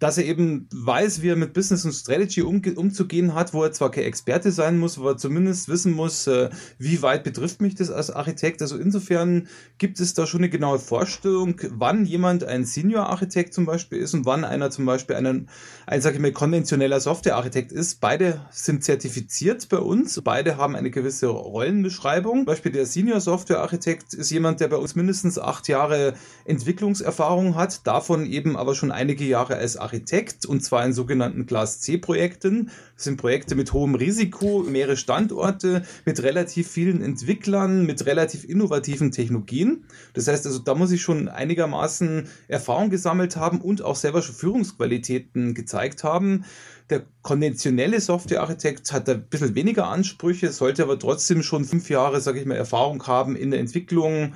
dass er eben weiß, wie er mit Business und Strategy um, umzugehen hat, wo er zwar kein Experte sein muss, wo er zumindest wissen muss, äh, wie weit betrifft mich das als Architekt. Also insofern gibt es da schon eine genaue Vorstellung, wann jemand ein Senior-Architekt zum Beispiel ist und wann einer zum Beispiel einen, ein, sag ich mal, konventioneller Software-Architekt ist. Beide sind zertifiziert bei uns, beide haben eine gewisse Rollenbeschreibung. Zum Beispiel der Senior-Software-Architekt ist jemand, der bei uns mindestens acht Jahre Entwicklungserfahrung hat, davon eben aber schon einige Jahre als Architekt Architekt und zwar in sogenannten Class C Projekten. Das sind Projekte mit hohem Risiko, mehrere Standorte, mit relativ vielen Entwicklern, mit relativ innovativen Technologien. Das heißt also, da muss ich schon einigermaßen Erfahrung gesammelt haben und auch selber schon Führungsqualitäten gezeigt haben. Der konventionelle Softwarearchitekt hat ein bisschen weniger Ansprüche, sollte aber trotzdem schon fünf Jahre, sage ich mal, Erfahrung haben in der Entwicklung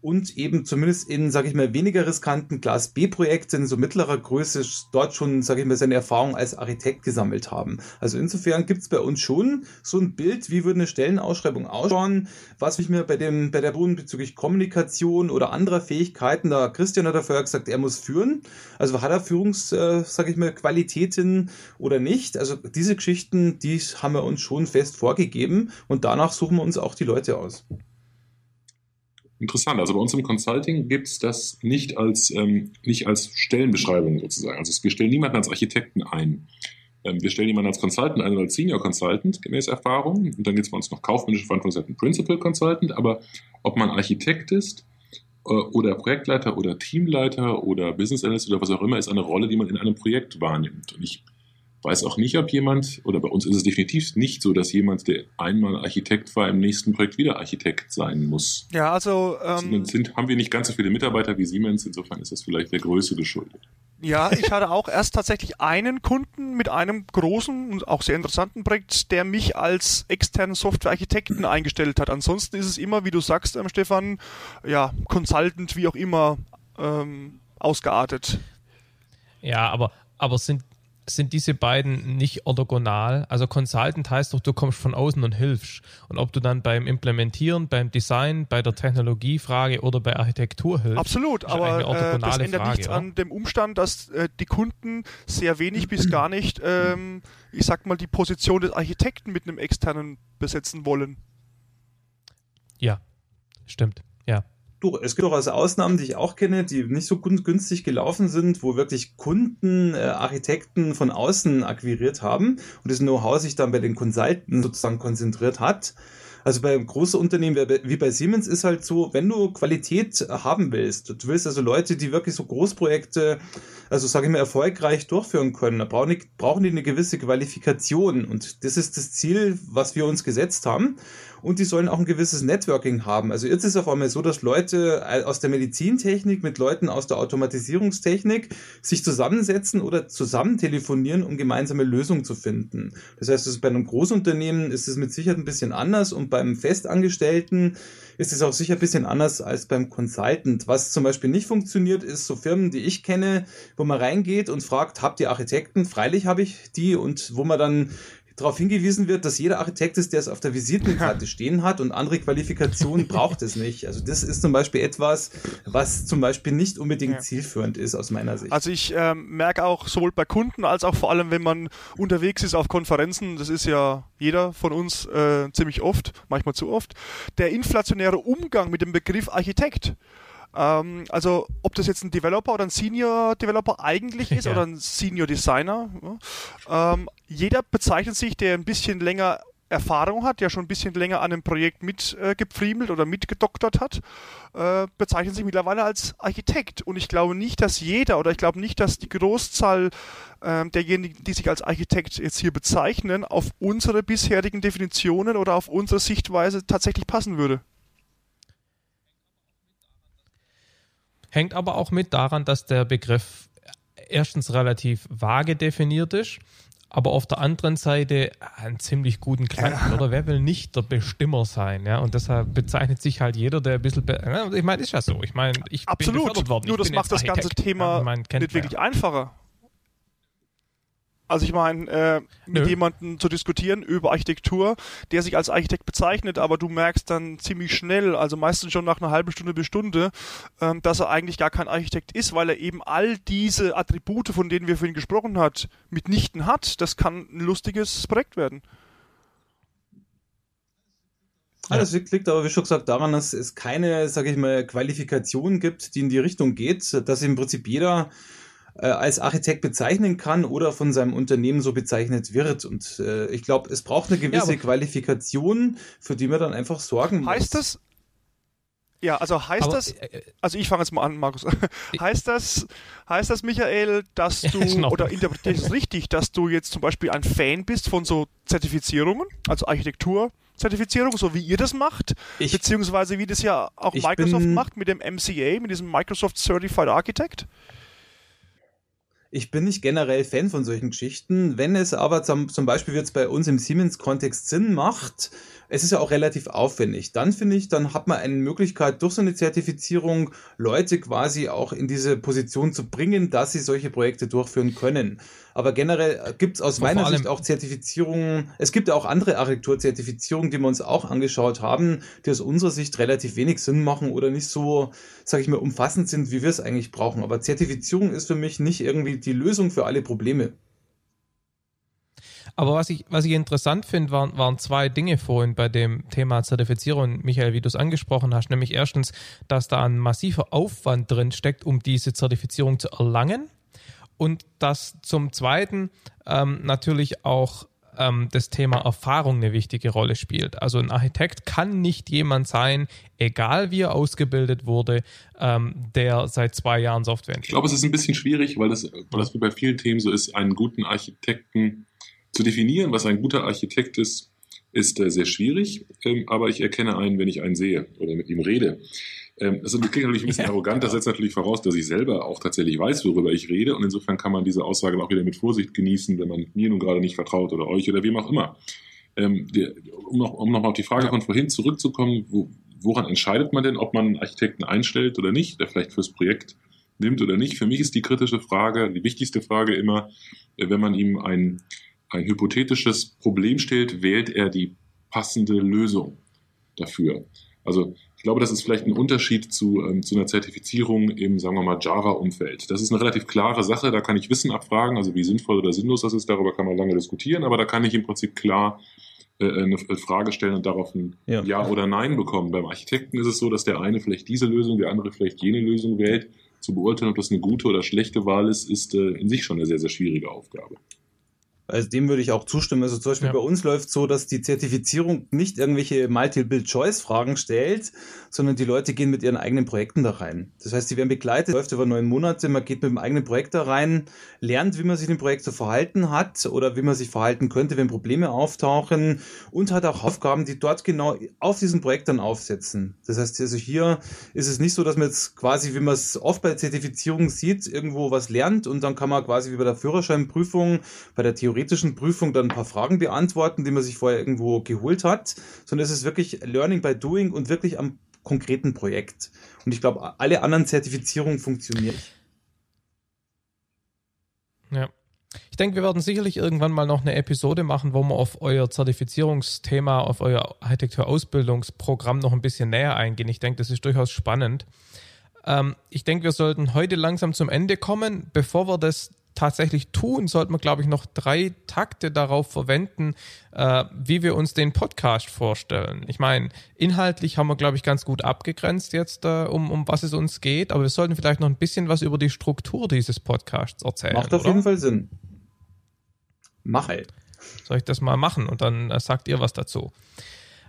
und eben zumindest in, sage ich mal, weniger riskanten Class B-Projekten, so mittlerer Größe, dort schon, sage ich mal, seine Erfahrung als Architekt gesammelt haben. Also insofern gibt es bei uns schon so ein Bild, wie würde eine Stellenausschreibung ausschauen, was ich mir bei dem, bei der Boden bezüglich Kommunikation oder anderer Fähigkeiten, da Christian hat ja vorher gesagt, er muss führen. Also hat er Führungs, äh, sage ich mal, Qualitäten oder nicht? Also diese Geschichten, die haben wir uns schon fest vorgegeben und danach suchen wir uns auch die Leute aus. Interessant. Also bei uns im Consulting gibt es das nicht als, ähm, nicht als Stellenbeschreibung sozusagen. Also wir stellen niemanden als Architekten ein. Ähm, wir stellen jemanden als Consultant ein oder als Senior Consultant, gemäß Erfahrung. Und dann gibt es bei uns noch kaufmännische Verantwortung, Principal Consultant. Aber ob man Architekt ist äh, oder Projektleiter oder Teamleiter oder Business Analyst oder was auch immer, ist eine Rolle, die man in einem Projekt wahrnimmt. Und ich weiß auch nicht, ob jemand, oder bei uns ist es definitiv nicht so, dass jemand, der einmal Architekt war, im nächsten Projekt wieder Architekt sein muss. Ja, also. Ähm, sind, haben wir nicht ganz so viele Mitarbeiter wie Siemens, insofern ist das vielleicht der Größe geschuldet. Ja, ich hatte auch erst tatsächlich einen Kunden mit einem großen und auch sehr interessanten Projekt, der mich als externen Softwarearchitekten eingestellt hat. Ansonsten ist es immer, wie du sagst, ähm, Stefan, ja, Consultant, wie auch immer, ähm, ausgeartet. Ja, aber, aber sind sind diese beiden nicht orthogonal. Also Consultant heißt doch, du kommst von außen und hilfst. Und ob du dann beim Implementieren, beim Design, bei der Technologiefrage oder bei Architektur hilfst. Absolut, aber äh, das ändert Frage, nichts oder? an dem Umstand, dass äh, die Kunden sehr wenig bis <clears throat> gar nicht, ähm, ich sag mal, die Position des Architekten mit einem externen besetzen wollen. Ja, stimmt. Ja es gibt durchaus Ausnahmen, die ich auch kenne, die nicht so günstig gelaufen sind, wo wirklich Kunden äh, Architekten von außen akquiriert haben und das Know-how sich dann bei den Consultants sozusagen konzentriert hat. Also bei großen Unternehmen wie bei Siemens ist halt so, wenn du Qualität haben willst, du willst also Leute, die wirklich so Großprojekte, also sage ich mal, erfolgreich durchführen können, da brauchen die, brauchen die eine gewisse Qualifikation und das ist das Ziel, was wir uns gesetzt haben und die sollen auch ein gewisses Networking haben. Also jetzt ist es auf einmal so, dass Leute äh, aus der Medizintechnik mit Leuten aus der Automatisierungstechnik sich zusammensetzen oder zusammen telefonieren, um gemeinsame Lösungen zu finden. Das heißt, bei einem Großunternehmen ist es mit Sicherheit ein bisschen anders und beim Festangestellten ist es auch sicher ein bisschen anders als beim Consultant. Was zum Beispiel nicht funktioniert, ist so Firmen, die ich kenne, wo man reingeht und fragt, habt ihr Architekten? Freilich habe ich die und wo man dann darauf hingewiesen wird, dass jeder Architekt ist, der es auf der Visitenkarte stehen hat und andere Qualifikationen <laughs> braucht es nicht. Also das ist zum Beispiel etwas, was zum Beispiel nicht unbedingt ja. zielführend ist aus meiner Sicht. Also ich ähm, merke auch sowohl bei Kunden als auch vor allem, wenn man unterwegs ist auf Konferenzen, das ist ja jeder von uns äh, ziemlich oft, manchmal zu oft, der inflationäre Umgang mit dem Begriff Architekt. Ähm, also ob das jetzt ein Developer oder ein Senior Developer eigentlich ist <laughs> ja. oder ein Senior Designer. Ja. Ähm, jeder bezeichnet sich, der ein bisschen länger Erfahrung hat, der schon ein bisschen länger an einem Projekt mitgepfriemelt äh, oder mitgedoktert hat, äh, bezeichnet sich mittlerweile als Architekt. Und ich glaube nicht, dass jeder oder ich glaube nicht, dass die Großzahl äh, derjenigen, die sich als Architekt jetzt hier bezeichnen, auf unsere bisherigen Definitionen oder auf unsere Sichtweise tatsächlich passen würde. Hängt aber auch mit daran, dass der Begriff erstens relativ vage definiert ist, aber auf der anderen Seite einen ziemlich guten Klang oder wer will nicht der Bestimmer sein, ja? Und deshalb bezeichnet sich halt jeder, der ein bisschen, ich meine, ist ja so. Ich meine, ich Absolut. bin worden. Nur das macht das ganze Thema ja, nicht wirklich einfacher. Also ich meine, äh, mit Nö. jemandem zu diskutieren über Architektur, der sich als Architekt bezeichnet, aber du merkst dann ziemlich schnell, also meistens schon nach einer halben Stunde bis Stunde, ähm, dass er eigentlich gar kein Architekt ist, weil er eben all diese Attribute, von denen wir vorhin gesprochen hat, mitnichten hat. Das kann ein lustiges Projekt werden. Ja. Das liegt aber, wie schon gesagt, daran, dass es keine, sage ich mal, Qualifikation gibt, die in die Richtung geht, dass im Prinzip jeder äh, als Architekt bezeichnen kann oder von seinem Unternehmen so bezeichnet wird. Und äh, ich glaube, es braucht eine gewisse ja, Qualifikation, für die man dann einfach sorgen muss. Heißt das, ja, also heißt aber, das, äh, äh, also ich fange jetzt mal an, Markus. <laughs> heißt das, heißt das, Michael, dass du, ja, oder interpretiere ich es richtig, dass du jetzt zum Beispiel ein Fan bist von so Zertifizierungen, also Architekturzertifizierung, so wie ihr das macht, ich, beziehungsweise wie das ja auch Microsoft macht mit dem MCA, mit diesem Microsoft Certified Architect? Ich bin nicht generell Fan von solchen Geschichten. Wenn es aber zum, zum Beispiel jetzt bei uns im Siemens-Kontext Sinn macht, es ist ja auch relativ aufwendig. Dann finde ich, dann hat man eine Möglichkeit, durch so eine Zertifizierung Leute quasi auch in diese Position zu bringen, dass sie solche Projekte durchführen können. Aber generell gibt es aus Aber meiner Sicht auch Zertifizierungen. Es gibt ja auch andere Architekturzertifizierungen, die wir uns auch angeschaut haben, die aus unserer Sicht relativ wenig Sinn machen oder nicht so, sage ich mal, umfassend sind, wie wir es eigentlich brauchen. Aber Zertifizierung ist für mich nicht irgendwie die Lösung für alle Probleme. Aber was ich, was ich interessant finde, waren, waren zwei Dinge vorhin bei dem Thema Zertifizierung, Michael, wie du es angesprochen hast. Nämlich erstens, dass da ein massiver Aufwand drin steckt, um diese Zertifizierung zu erlangen. Und dass zum Zweiten ähm, natürlich auch ähm, das Thema Erfahrung eine wichtige Rolle spielt. Also ein Architekt kann nicht jemand sein, egal wie er ausgebildet wurde, ähm, der seit zwei Jahren Software entwickelt. Ich glaube, es ist ein bisschen schwierig, weil das, weil das wie bei vielen Themen so ist, einen guten Architekten zu definieren, was ein guter Architekt ist, ist äh, sehr schwierig, ähm, aber ich erkenne einen, wenn ich einen sehe oder mit ihm rede. Ähm, das klingt natürlich ein bisschen ja. arrogant, das setzt natürlich voraus, dass ich selber auch tatsächlich weiß, worüber ich rede und insofern kann man diese Aussage auch wieder mit Vorsicht genießen, wenn man mir nun gerade nicht vertraut oder euch oder wem auch immer. Ähm, die, um, noch, um nochmal auf die Frage von vorhin zurückzukommen, wo, woran entscheidet man denn, ob man einen Architekten einstellt oder nicht, der vielleicht fürs Projekt nimmt oder nicht? Für mich ist die kritische Frage, die wichtigste Frage immer, äh, wenn man ihm ein ein hypothetisches Problem stellt, wählt er die passende Lösung dafür. Also ich glaube, das ist vielleicht ein Unterschied zu, ähm, zu einer Zertifizierung im, sagen wir mal, Java-Umfeld. Das ist eine relativ klare Sache, da kann ich Wissen abfragen, also wie sinnvoll oder sinnlos das ist, darüber kann man lange diskutieren, aber da kann ich im Prinzip klar äh, eine Frage stellen und darauf ein ja. ja. oder Nein bekommen. Beim Architekten ist es so, dass der eine vielleicht diese Lösung, der andere vielleicht jene Lösung wählt. Zu beurteilen, ob das eine gute oder schlechte Wahl ist, ist äh, in sich schon eine sehr, sehr schwierige Aufgabe. Also dem würde ich auch zustimmen. Also zum Beispiel ja. bei uns läuft so, dass die Zertifizierung nicht irgendwelche Multiple-Choice-Fragen stellt, sondern die Leute gehen mit ihren eigenen Projekten da rein. Das heißt, sie werden begleitet, läuft über neun Monate, man geht mit dem eigenen Projekt da rein, lernt, wie man sich im Projekt zu verhalten hat oder wie man sich verhalten könnte, wenn Probleme auftauchen und hat auch Aufgaben, die dort genau auf diesem Projekt dann aufsetzen. Das heißt, also hier ist es nicht so, dass man jetzt quasi, wie man es oft bei Zertifizierung sieht, irgendwo was lernt und dann kann man quasi wie bei der Führerscheinprüfung, bei der Theorie theoretischen Prüfung dann ein paar Fragen beantworten, die man sich vorher irgendwo geholt hat, sondern es ist wirklich Learning by Doing und wirklich am konkreten Projekt. Und ich glaube, alle anderen Zertifizierungen funktionieren. Ja. Ich denke, wir werden sicherlich irgendwann mal noch eine Episode machen, wo wir auf euer Zertifizierungsthema, auf euer Architekturausbildungsprogramm noch ein bisschen näher eingehen. Ich denke, das ist durchaus spannend. Ähm, ich denke, wir sollten heute langsam zum Ende kommen. Bevor wir das tatsächlich tun, sollten wir, glaube ich, noch drei Takte darauf verwenden, äh, wie wir uns den Podcast vorstellen. Ich meine, inhaltlich haben wir, glaube ich, ganz gut abgegrenzt jetzt, äh, um, um was es uns geht, aber wir sollten vielleicht noch ein bisschen was über die Struktur dieses Podcasts erzählen. Macht auf oder? jeden Fall Sinn. Mach ey. Soll ich das mal machen und dann äh, sagt ihr was dazu?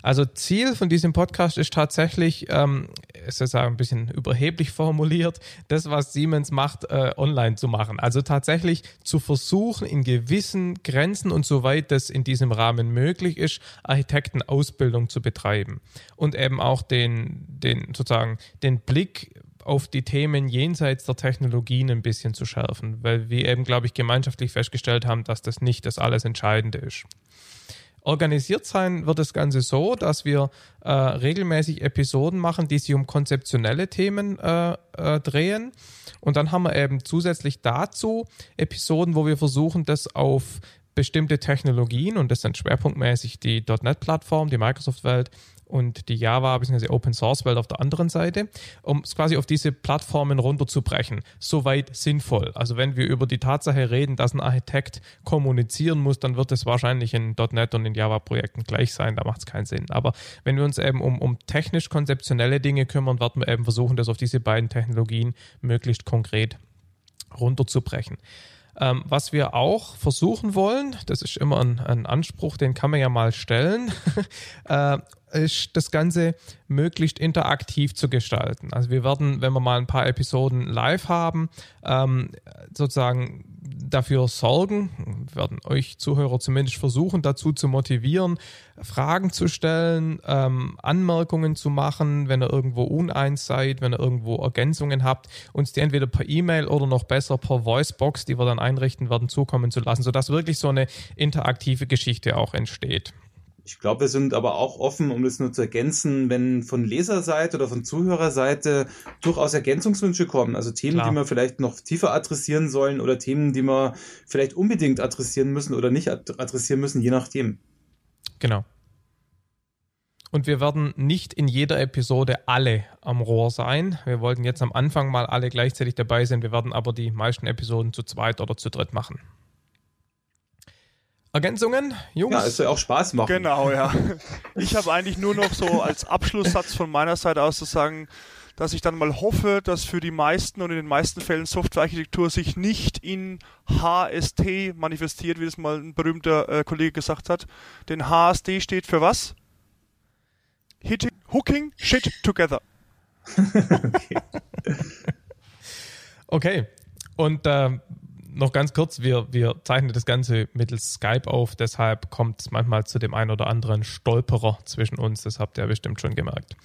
Also Ziel von diesem Podcast ist tatsächlich, ähm, ist ein bisschen überheblich formuliert, das, was Siemens macht, äh, online zu machen. Also tatsächlich zu versuchen, in gewissen Grenzen und soweit das in diesem Rahmen möglich ist, Architektenausbildung zu betreiben. Und eben auch den, den sozusagen den Blick auf die Themen jenseits der Technologien ein bisschen zu schärfen, weil wir eben, glaube ich, gemeinschaftlich festgestellt haben, dass das nicht das alles Entscheidende ist. Organisiert sein wird das Ganze so, dass wir äh, regelmäßig Episoden machen, die sich um konzeptionelle Themen äh, äh, drehen. Und dann haben wir eben zusätzlich dazu Episoden, wo wir versuchen, das auf bestimmte Technologien, und das sind schwerpunktmäßig die .NET-Plattform, die Microsoft-Welt, und die Java bzw. Open Source Welt auf der anderen Seite, um es quasi auf diese Plattformen runterzubrechen. Soweit sinnvoll. Also wenn wir über die Tatsache reden, dass ein Architekt kommunizieren muss, dann wird es wahrscheinlich in .NET und in Java-Projekten gleich sein. Da macht es keinen Sinn. Aber wenn wir uns eben um, um technisch-konzeptionelle Dinge kümmern, werden wir eben versuchen, das auf diese beiden Technologien möglichst konkret runterzubrechen. Ähm, was wir auch versuchen wollen, das ist immer ein, ein Anspruch, den kann man ja mal stellen, <laughs> äh, ist das Ganze möglichst interaktiv zu gestalten. Also wir werden, wenn wir mal ein paar Episoden live haben, ähm, sozusagen dafür sorgen, werden euch Zuhörer zumindest versuchen, dazu zu motivieren, Fragen zu stellen, ähm, Anmerkungen zu machen, wenn ihr irgendwo uneins seid, wenn ihr irgendwo Ergänzungen habt, uns die entweder per E-Mail oder noch besser per Voicebox, die wir dann einrichten werden, zukommen zu lassen, sodass wirklich so eine interaktive Geschichte auch entsteht. Ich glaube, wir sind aber auch offen, um das nur zu ergänzen, wenn von Leserseite oder von Zuhörerseite durchaus Ergänzungswünsche kommen. Also Themen, Klar. die wir vielleicht noch tiefer adressieren sollen oder Themen, die wir vielleicht unbedingt adressieren müssen oder nicht adressieren müssen, je nachdem. Genau. Und wir werden nicht in jeder Episode alle am Rohr sein. Wir wollten jetzt am Anfang mal alle gleichzeitig dabei sein. Wir werden aber die meisten Episoden zu zweit oder zu dritt machen. Ergänzungen, Jungs? Ja, es soll auch Spaß machen. Genau, ja. Ich habe eigentlich nur noch so als Abschlusssatz von meiner Seite aus zu sagen, dass ich dann mal hoffe, dass für die meisten und in den meisten Fällen Softwarearchitektur sich nicht in HST manifestiert, wie das mal ein berühmter äh, Kollege gesagt hat. Denn HST steht für was? Hitting, Hooking Shit Together. <laughs> okay. okay. Und äh, noch ganz kurz, wir, wir zeichnen das Ganze mittels Skype auf, deshalb kommt es manchmal zu dem einen oder anderen Stolperer zwischen uns. Das habt ihr bestimmt schon gemerkt.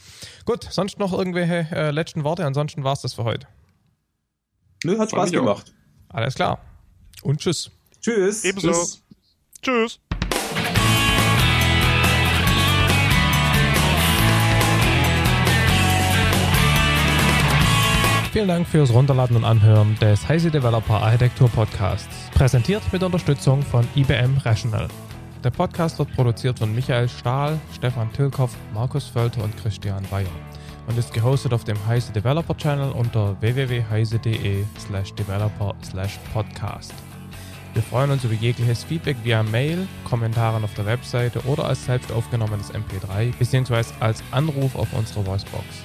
Gut, sonst noch irgendwelche äh, letzten Worte? Ansonsten war es das für heute. Nö, hat Spaß gemacht. Alles klar. Und tschüss. Tschüss. Ebenso. Tschüss. tschüss. Vielen Dank fürs Runterladen und Anhören des Heise Developer Architektur Podcasts. Präsentiert mit Unterstützung von IBM Rational. Der Podcast wird produziert von Michael Stahl, Stefan Tilkoff, Markus Völter und Christian Bayer und ist gehostet auf dem Heise Developer Channel unter www.heise.de slash developer slash podcast. Wir freuen uns über jegliches Feedback via Mail, Kommentaren auf der Webseite oder als selbst aufgenommenes MP3 bzw. als Anruf auf unserer Voicebox.